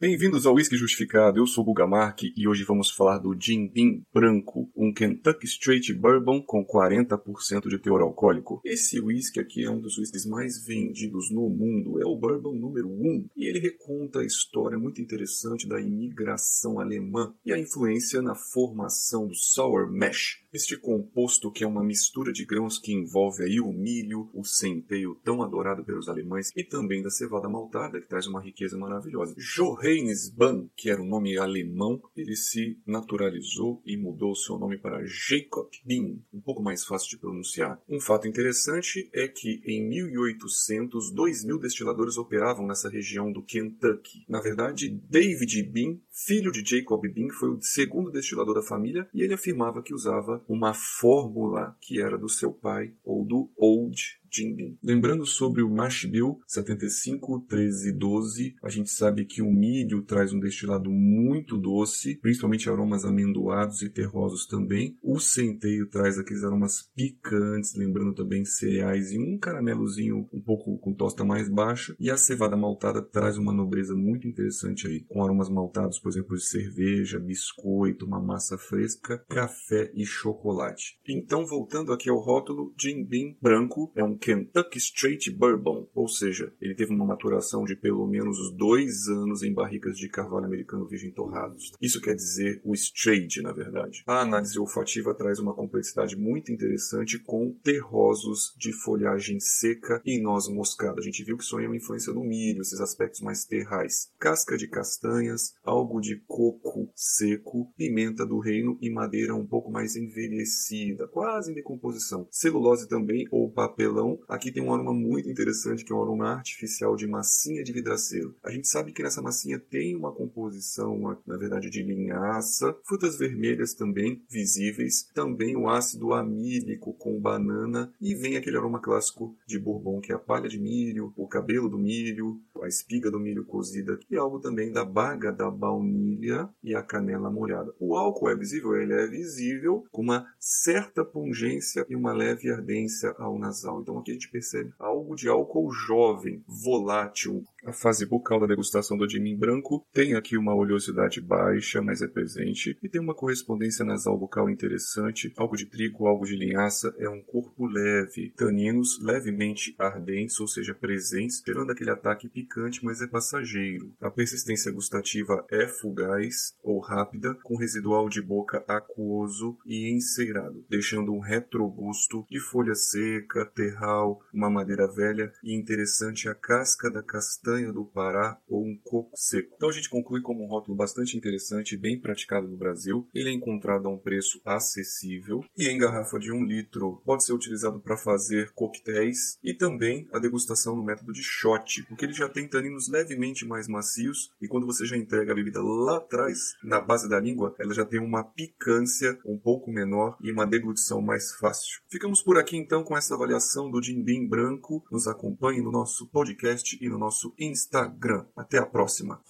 Bem-vindos ao Whisky Justificado. Eu sou o Guga Mark e hoje vamos falar do Jim Beam Branco, um Kentucky Straight Bourbon com 40% de teor alcoólico. Esse whisky aqui é um dos whiskies mais vendidos no mundo, é o Bourbon número 1 e ele reconta a história muito interessante da imigração alemã e a influência na formação do Sour Mash, este composto que é uma mistura de grãos que envolve aí o milho, o centeio tão adorado pelos alemães e também da cevada maltada que traz uma riqueza maravilhosa. Johannes Bahn, que era um nome alemão, ele se naturalizou e mudou seu nome para Jacob Bean, um pouco mais fácil de pronunciar. Um fato interessante é que em 1800, 2 mil destiladores operavam nessa região do Kentucky. Na verdade, David Bean, filho de Jacob Bean, foi o segundo destilador da família e ele afirmava que usava uma fórmula que era do seu pai ou do Old Lembrando sobre o Mash Bill 75, 13 e 12, a gente sabe que o milho traz um destilado muito doce, principalmente aromas amendoados e terrosos também. O centeio traz aqueles aromas picantes, lembrando também cereais e um caramelozinho um pouco com tosta mais baixa. E a cevada maltada traz uma nobreza muito interessante aí, com aromas maltados, por exemplo, de cerveja, biscoito, uma massa fresca, café e chocolate. Então, voltando aqui ao rótulo, Jim Beam branco é um Kentucky Straight Bourbon, ou seja, ele teve uma maturação de pelo menos dois anos em barricas de carvalho americano virgem torrados. Isso quer dizer o straight, na verdade. A análise olfativa traz uma complexidade muito interessante com terrosos de folhagem seca e noz moscada. A gente viu que isso é uma influência do milho, esses aspectos mais terrais. Casca de castanhas, algo de coco seco, pimenta do reino e madeira um pouco mais envelhecida, quase em decomposição. Celulose também ou papelão aqui tem um aroma muito interessante, que é um aroma artificial de massinha de vidraceiro. A gente sabe que nessa massinha tem uma composição, uma, na verdade, de linhaça, frutas vermelhas também visíveis, também o ácido amílico com banana e vem aquele aroma clássico de bourbon, que é a palha de milho, o cabelo do milho, a espiga do milho cozida e algo também da baga da baunilha e a canela molhada. O álcool é visível? Ele é visível com uma certa pungência e uma leve ardência ao nasal. Então aqui a gente percebe algo de álcool jovem, volátil, a fase bucal da degustação do Jimin branco tem aqui uma oleosidade baixa, mas é presente, e tem uma correspondência nasal bucal interessante, algo de trigo, algo de linhaça, é um corpo leve, taninos levemente ardentes, ou seja, presentes, gerando aquele ataque picante, mas é passageiro. A persistência gustativa é fugaz ou rápida, com residual de boca aquoso e enceirado, deixando um retrogusto de folha seca, terral, uma madeira velha e interessante a casca da castanha castanha do Pará ou um coco seco. Então a gente conclui como um rótulo bastante interessante e bem praticado no Brasil. Ele é encontrado a um preço acessível e em garrafa de um litro pode ser utilizado para fazer coquetéis e também a degustação no método de shot, porque ele já tem taninos levemente mais macios e quando você já entrega a bebida lá atrás, na base da língua, ela já tem uma picância um pouco menor e uma deglutição mais fácil. Ficamos por aqui então com essa avaliação do Beam branco. Nos acompanhe no nosso podcast e no nosso Instagram. Até a próxima.